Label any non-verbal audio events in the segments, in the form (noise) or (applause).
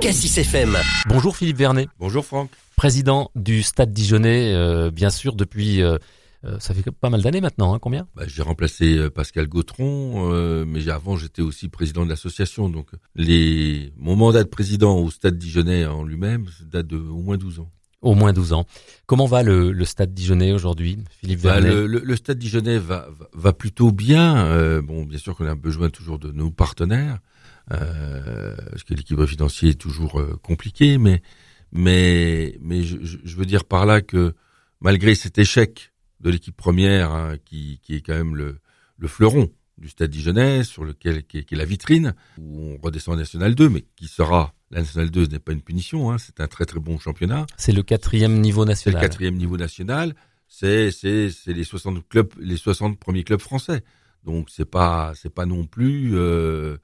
Cassis FM. Bonjour Philippe Vernet. Bonjour Franck. Président du Stade Dijonais, euh, bien sûr, depuis... Euh, euh, ça fait pas mal d'années maintenant, hein, combien? Bah, J'ai remplacé Pascal Gautron, mais avant j'étais aussi président de l'association. Donc les... mon mandat de président au Stade Dijonais en lui-même date de au moins 12 ans. Au moins 12 ans. Comment va le, le Stade Dijonais aujourd'hui, Philippe bah, le, le, Stade Dijonais va, va, va plutôt bien. bon, bien sûr qu'on a besoin toujours de nos partenaires euh, parce que l'équilibre financier est toujours euh, compliqué, mais mais mais je, je, veux dire par là que malgré cet échec de l'équipe première, hein, qui, qui est quand même le, le fleuron du Stade Dijonais, sur lequel qui est, la vitrine, où on redescend en National 2, mais qui sera la National 2 ce n'est pas une punition, hein, c'est un très très bon championnat. C'est le quatrième niveau national. C'est le quatrième niveau national. C'est c'est c'est les 60 clubs, les 60 premiers clubs français. Donc c'est pas c'est pas non plus euh,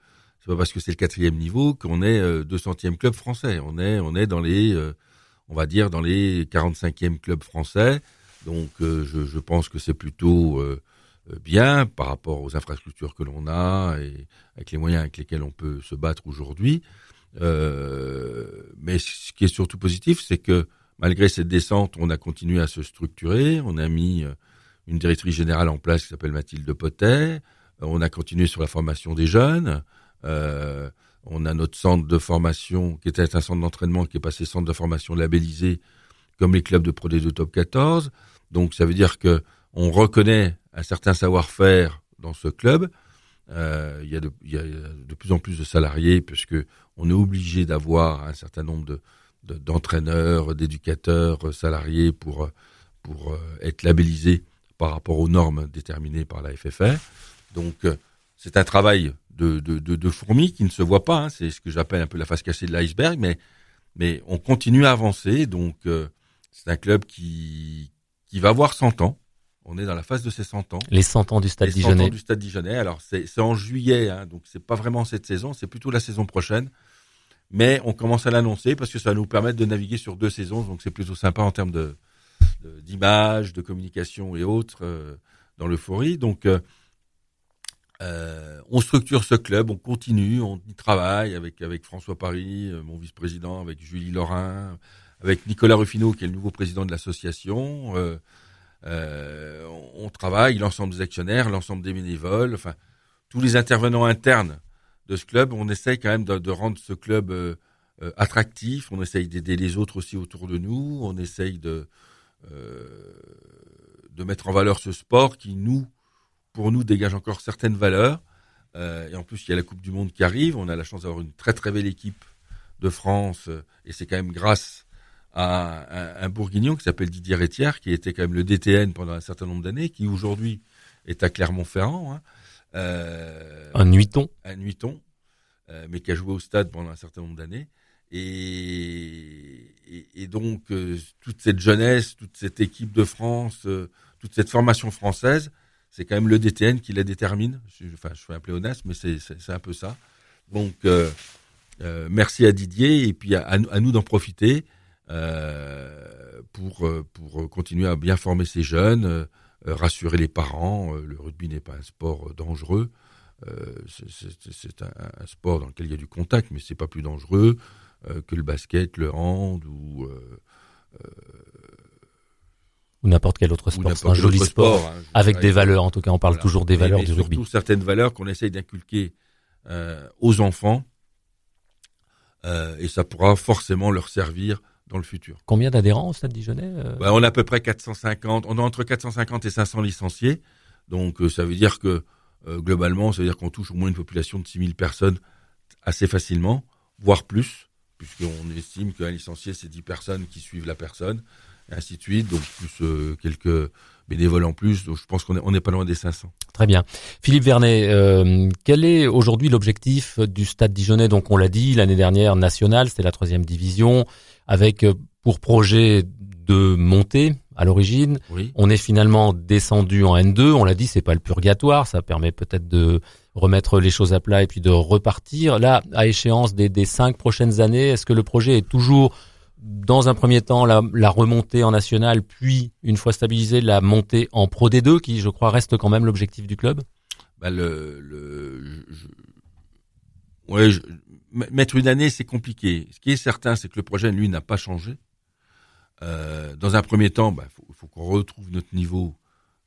pas parce que c'est le quatrième niveau qu'on est euh, 200e club français. On est, on est dans les, euh, on va dire dans les 45e clubs français. Donc, euh, je, pense que c'est plutôt euh, bien par rapport aux infrastructures que l'on a et avec les moyens avec lesquels on peut se battre aujourd'hui. mais ce qui est surtout positif, c'est que malgré cette descente, on a continué à se structurer. On a mis une directrice générale en place qui s'appelle Mathilde Potet. On a continué sur la formation des jeunes. Euh, on a notre centre de formation qui était un centre d'entraînement qui est passé centre de formation labellisé comme les clubs de Pro D2 Top 14. Donc ça veut dire que on reconnaît un certain savoir-faire dans ce club. Euh, il, y a de, de plus en plus de salariés puisque on est obligé d'avoir un certain nombre de d'entraîneurs, d'éducateurs salariés pour pour euh, être labellisés par rapport aux normes déterminées par la FFR. Donc euh, c'est un travail de, de, de, fourmis qui ne se voient pas. Hein. C'est ce que j'appelle un peu la face cachée de l'iceberg, mais mais on continue à avancer. Donc euh, c'est un club qui qui va avoir 100 ans. On est dans la phase de ses 100 ans. Les 100 ans du Stade Les 100 ans du Stade Dijonais. Alors c'est en juillet, hein, donc c'est pas vraiment cette saison, c'est plutôt la saison prochaine. Mais on commence à l'annoncer parce que ça va nous permettre de naviguer sur deux saisons, donc c'est plutôt sympa en termes de d'image, de, communication et autres euh, dans l'euphorie. Donc euh, euh, on structure ce club, on continue, on y travaille avec avec François Paris, euh, mon vice-président, avec Julie Lorrain, avec Nicolas Ruffineau qui est le nouveau président de l'association. Euh on travaille l'ensemble des actionnaires, l'ensemble des bénévoles, enfin tous les intervenants internes de ce club. On essaye quand même de, de rendre ce club attractif. On essaye d'aider les autres aussi autour de nous. On essaye de de mettre en valeur ce sport qui nous pour nous, dégage encore certaines valeurs. Euh, et en plus, il y a la Coupe du Monde qui arrive. On a la chance d'avoir une très très belle équipe de France. Euh, et c'est quand même grâce à un, bourguignon qui s'appelle Didier Rétière, qui était quand même le DTN pendant un certain nombre d'années, qui aujourd'hui est à Clermont-Ferrand. Hein. Euh, un nuiton. Un nuiton, euh, mais qui a joué au stade pendant un certain nombre d'années. Et, et, et, donc, toute cette jeunesse, toute cette équipe de France, toute cette formation française, c'est quand même le DTN qui la détermine. Je, enfin, je fais un pléonasme, mais c'est un peu ça. Donc, euh, euh, merci à Didier et puis à, nous d'en profiter euh, pour pour continuer à bien former ces jeunes, rassurer les parents. le rugby n'est pas un sport dangereux. c'est un, un, sport dans lequel il y a du contact, mais c'est pas plus dangereux que le basket, le hand ou ou n'importe quel autre sport. C'est un joli sport, hein, avec des valeurs. En tout cas, on parle toujours des valeurs du rugby. Surtout certaines valeurs qu'on essaye d'inculquer euh, aux enfants, euh, et ça pourra forcément leur servir dans le futur. Combien d'adhérents au Stade Dijonais euh? Bah, On a à peu près 450. On a entre 450 et 500 licenciés. Donc ça veut dire que globalement, ça veut dire qu'on touche au moins une population de 6000 personnes assez facilement, voire plus, puisqu'on estime qu'un licencié, c'est 10 personnes qui suivent la personne et ainsi de suite. Donc plus euh, quelques bénévoles en plus. Donc je pense qu'on est, on n'est pas loin des 500. Très bien. Philippe Vernet, euh, quel est aujourd'hui l'objectif du Stade Dijonais Donc on l'a dit l'année dernière national, c'était la troisième division, avec euh, pour projet de monter à l'origine. Oui. On est finalement descendu en N2. On l'a dit, c'est pas le purgatoire. Ça permet peut-être de remettre les choses à plat et puis de repartir. Là, à échéance des, des cinq prochaines années, est-ce que le projet est toujours dans un premier temps la, remontée en national, puis une fois stabilisé la montée en Pro D2, qui je crois reste quand même l'objectif du club bah mettre une année, c'est compliqué. Ce qui est certain, c'est que le projet, lui, n'a pas changé. Euh, dans un premier temps, il bah, faut, faut qu'on retrouve notre niveau,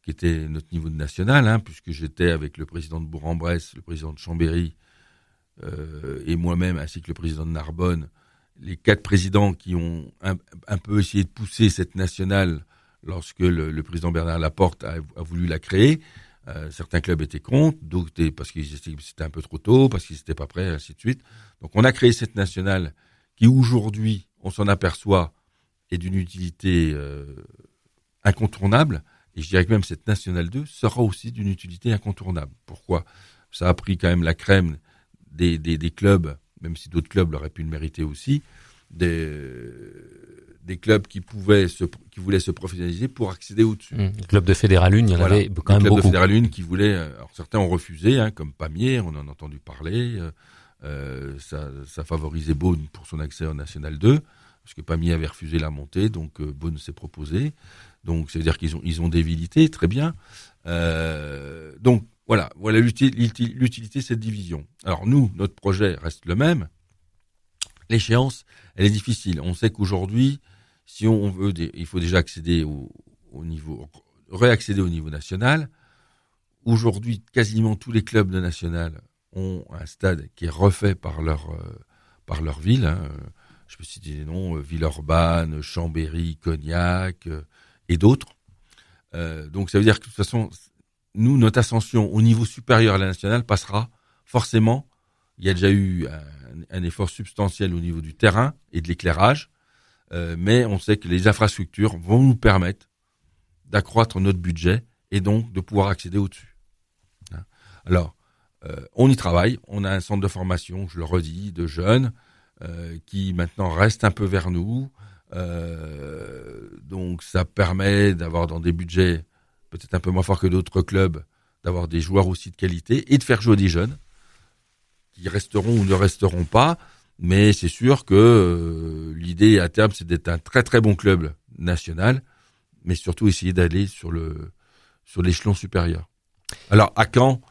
qui était notre niveau de national, hein, puisque j'étais avec le président de Bourg-en-Bresse, le président de Chambéry, euh, et moi-même, ainsi que le président de Narbonne, les quatre présidents qui ont un, peu essayé de pousser cette nationale lorsque le, président Bernard Laporte a, voulu la créer. Euh, certains clubs étaient contre, d'autres parce que c'était un peu trop tôt, parce qu'ils n'étaient pas prêts, ainsi de suite. Donc on a créé cette nationale qui aujourd'hui, on s'en aperçoit, est d'une utilité euh, incontournable. Et je dirais que même cette nationale 2 sera aussi d'une utilité incontournable. Pourquoi? Ça a pris quand même la crème des clubs même si d'autres clubs l'auraient pu le mériter aussi, des, des clubs qui pouvaient se, qui voulaient se professionnaliser pour accéder au-dessus. Mmh. Le club de Fédéral il y en avait quand même beaucoup. de Fédéral qui voulaient, euh, alors certains ont refusé, hein, comme Pamiers, on en a entendu parler, euh, euh, ça, ça favorisait Beaune pour son accès en National 2, parce que Pamiers avait refusé la montée, donc euh, Beaune s'est proposé. Donc, c'est-à-dire qu'ils ont, ils ont débilité, très bien. Euh, donc, voilà, voilà l'utilité de cette division. Alors nous, notre projet reste le même. L'échéance, elle est difficile. On sait qu'aujourd'hui, si on veut, il faut déjà accéder au, niveau, réaccéder au niveau national. Aujourd'hui, quasiment tous les clubs de national ont un stade qui est refait par leur euh, par leur ville. Hein. Je peux citer des noms euh, Villeurbanne, Chambéry, Cognac euh, et d'autres. donc ça veut dire que de toute façon, nous, notre ascension au niveau supérieur à la nationale passera forcément. Il y a déjà eu un, effort substantiel au niveau du terrain et de l'éclairage, euh, mais on sait que les infrastructures vont nous permettre d'accroître notre budget et donc de pouvoir accéder au-dessus. Hein. Alors, euh, on y travaille. On a un centre de formation, je le redis, de jeunes euh, qui maintenant reste un peu vers nous. donc, ça permet d'avoir dans des budgets peut-être un peu moins fort que d'autres clubs, d'avoir des joueurs aussi de qualité et de faire jouer des jeunes qui resteront ou ne resteront pas. Mais c'est sûr que euh, l'idée à terme, c'est d'être un très très bon club national, mais surtout essayer d'aller sur l'échelon supérieur. Alors à Caen,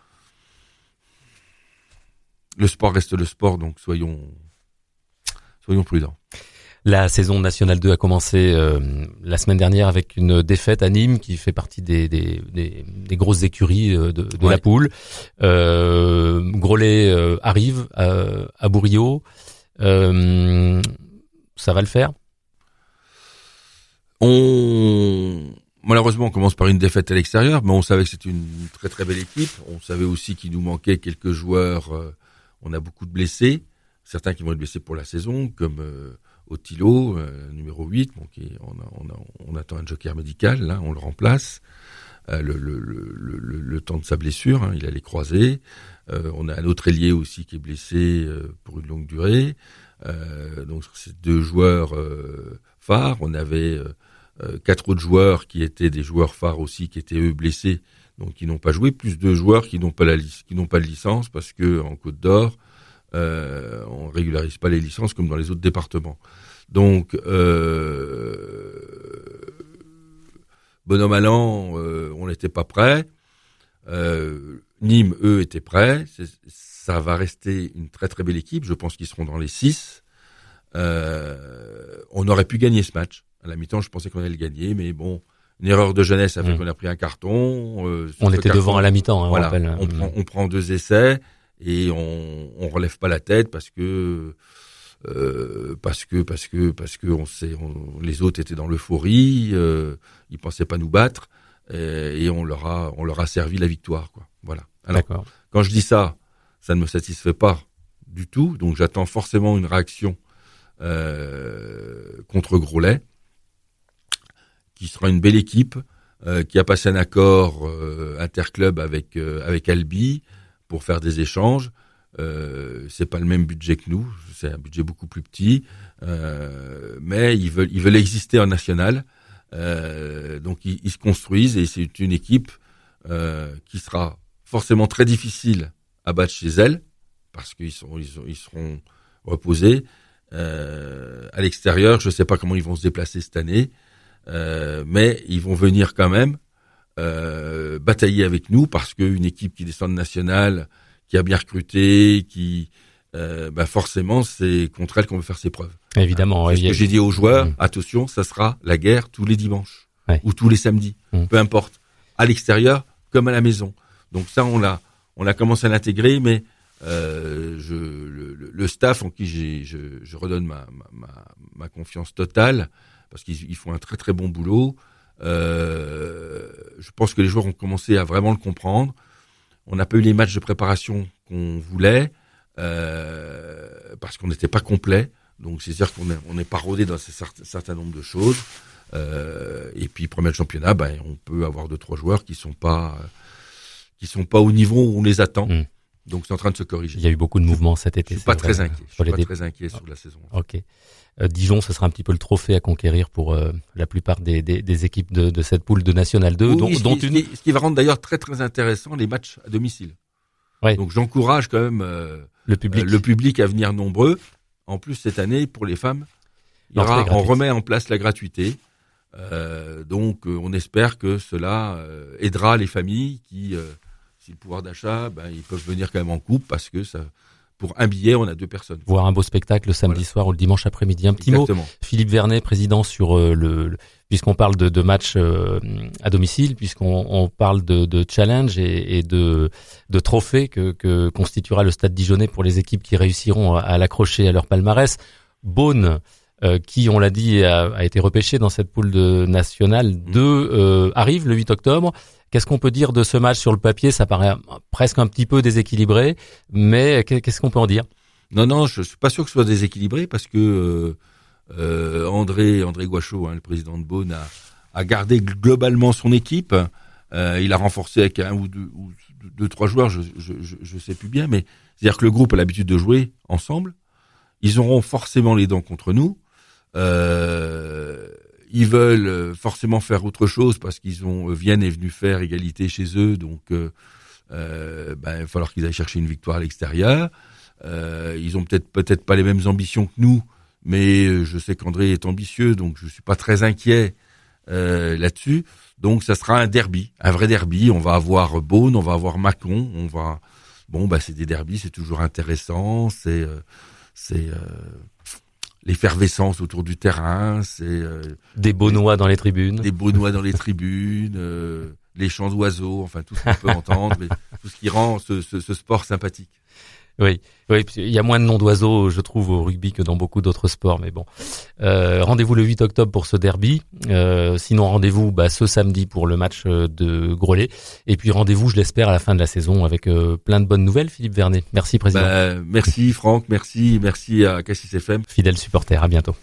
le sport reste le sport, donc soyons prudents. La saison nationale 2 a commencé euh, la semaine dernière avec une défaite à Nîmes qui fait partie des, des, des, grosses écuries euh, de, la poule. Euh, Grolet euh, arrive à, à Bourriot. ça va le faire? On malheureusement on commence par une défaite à l'extérieur, mais on savait que c'était une très très belle équipe. On savait aussi qu'il nous manquait quelques joueurs. on a beaucoup de blessés, certains qui vont être blessés pour la saison, comme Otilo, euh, numéro 8, bon, qui on, attend un joker médical, là, on le remplace. Euh, le, temps de sa blessure, hein, il a les croisés. Euh, on a un autre ailier aussi qui est blessé pour une longue durée. donc ces deux joueurs phares, on avait quatre autres joueurs qui étaient des joueurs phares aussi, qui étaient eux blessés, donc qui n'ont pas joué, plus deux joueurs qui n'ont pas pas de licence parce que en Côte d'Or, euh, on régularise pas les licences comme dans les autres départements. Donc, euh, bonhomme allant, euh, on n'était pas prêt. Euh, Nîmes, eux, étaient prêts. Ça va rester une très très belle équipe. Je pense qu'ils seront dans les six. on aurait pu gagner ce match. À la mi-temps, je pensais qu'on allait le gagner, mais bon, une erreur de jeunesse a fait mmh. qu'on a pris un carton. on était devant à la mi-temps, hein, voilà, on, on, prend, on prend deux essais et on, on relève pas la tête parce que euh, parce que parce que parce que on sait les autres étaient dans l'euphorie, euh, ils pensaient pas nous battre et, on leur a on leur a servi la victoire quoi. Voilà. Alors quand je dis ça, ça ne me satisfait pas du tout, donc j'attends forcément une réaction euh, contre Grolet, qui sera une belle équipe, euh, qui a passé un accord euh, interclub avec avec Albi, pour faire des échanges. Euh, c'est pas le même budget que nous, c'est un budget beaucoup plus petit, euh, mais ils veulent ils veulent exister en national, euh, donc ils, ils, se construisent et c'est une équipe euh, qui sera forcément très difficile à battre chez elle parce qu'ils sont ils, ils seront reposés. Euh, à l'extérieur, je sais pas comment ils vont se déplacer cette année, euh, mais ils vont venir quand même euh, batailler avec nous parce qu'une équipe qui descend de nationale, qui a bien recruté, qui euh, bah forcément c'est contre elle qu'on veut faire ses preuves. Évidemment. Ce que j'ai dit aux joueurs, mmh. attention, ça sera la guerre tous les dimanches ou tous les samedis, mmh. peu importe, à l'extérieur comme à la maison. Donc ça on l'a on a commencé à l'intégrer, mais euh, je, le, le, staff en qui j'ai, je, je, redonne ma, ma, ma, confiance totale parce qu'ils font un très très bon boulot. Euh, je pense que les joueurs ont commencé à vraiment le comprendre. On n'a pas eu les matchs de préparation qu'on voulait euh, parce qu'on n'était pas complet. Donc c'est-à-dire qu'on est, on est pas rodé dans un certain nombre de choses. Euh, et puis premier championnat, ben, on peut avoir deux trois joueurs qui sont pas qui sont pas au niveau où on les attend. Hmm. Donc c'est en train de se corriger. Il y a eu beaucoup de mouvements cet été. Je suis pas très inquiet. Je suis pas très inquiet sur la saison. Ok. Euh, Dijon, ce sera un petit peu le trophée à conquérir pour euh, la plupart des, des, des équipes de, de, cette poule de National 2, dont, ce, dont qui, une... ce qui va rendre d'ailleurs très très intéressant les matchs à domicile. Ouais. Donc j'encourage quand même euh, le public, le public à venir nombreux. En plus cette année pour les femmes, il y aura, on remet en place la gratuité. donc on espère que cela aidera les familles qui si le pouvoir d'achat, ben, ils peuvent venir quand même en couple parce que ça, pour un billet, on a deux personnes. Voir un beau spectacle le samedi soir ou le dimanche après-midi. Un petit mot, Philippe Vernet, président sur euh, le, puisqu'on parle de, de matchs euh, à domicile, puisqu'on on parle de, de challenge et, et, de, de trophées que, que constituera le Stade Dijonais pour les équipes qui réussiront à, à l'accrocher à leur palmarès. Beaune, euh, qui, on l'a dit, a, a, été repêché dans cette poule de nationale 2, euh, arrive le 8 octobre. Qu'est-ce qu'on peut dire de ce match sur le papier? Ça paraît presque un petit peu déséquilibré, mais qu'est-ce qu'on peut en dire? Non, non, je suis pas sûr que ce soit déséquilibré parce que euh, euh André André Guachot, hein, le président de Beaune, a, gardé globalement son équipe. Euh, il a renforcé avec un ou deux, deux trois joueurs, je, je sais plus bien, mais c'est-à-dire que le groupe a l'habitude de jouer ensemble. Ils auront forcément les dents contre nous. Ils veulent euh, forcément faire autre chose parce qu'ils ont euh, Vienne est venu faire égalité chez eux, donc euh, ben, il va falloir qu'ils aillent chercher une victoire à l'extérieur. Ils ont peut-être peut-être pas les mêmes ambitions que nous, mais je sais qu'André est ambitieux, donc je suis pas très inquiet là-dessus. Donc ça sera un derby, un vrai derby. On va avoir Beaune, on va avoir Macon, on va bon bah c'est des derbys, c'est toujours intéressant, c'est c'est l'effervescence autour du terrain, c'est euh, des noix dans les tribunes, des noix dans les tribunes, euh, les chants d'oiseaux, enfin tout ce qu'on peut (laughs) entendre, tout ce qui rend ce, ce, ce sport sympathique. Oui, oui, il y a moins de noms d'oiseaux, je trouve, au rugby que dans beaucoup d'autres sports, mais bon. Euh, rendez-vous le 8 octobre pour ce derby. Euh, sinon, rendez-vous bah, ce samedi pour le match euh, de Grelais. Et puis rendez-vous, je l'espère, à la fin de la saison avec euh, plein de bonnes nouvelles, Philippe Vernet. Merci, président. Bah, merci, Franck. Merci, merci à Cassis FM. Fidèle supporter. À bientôt.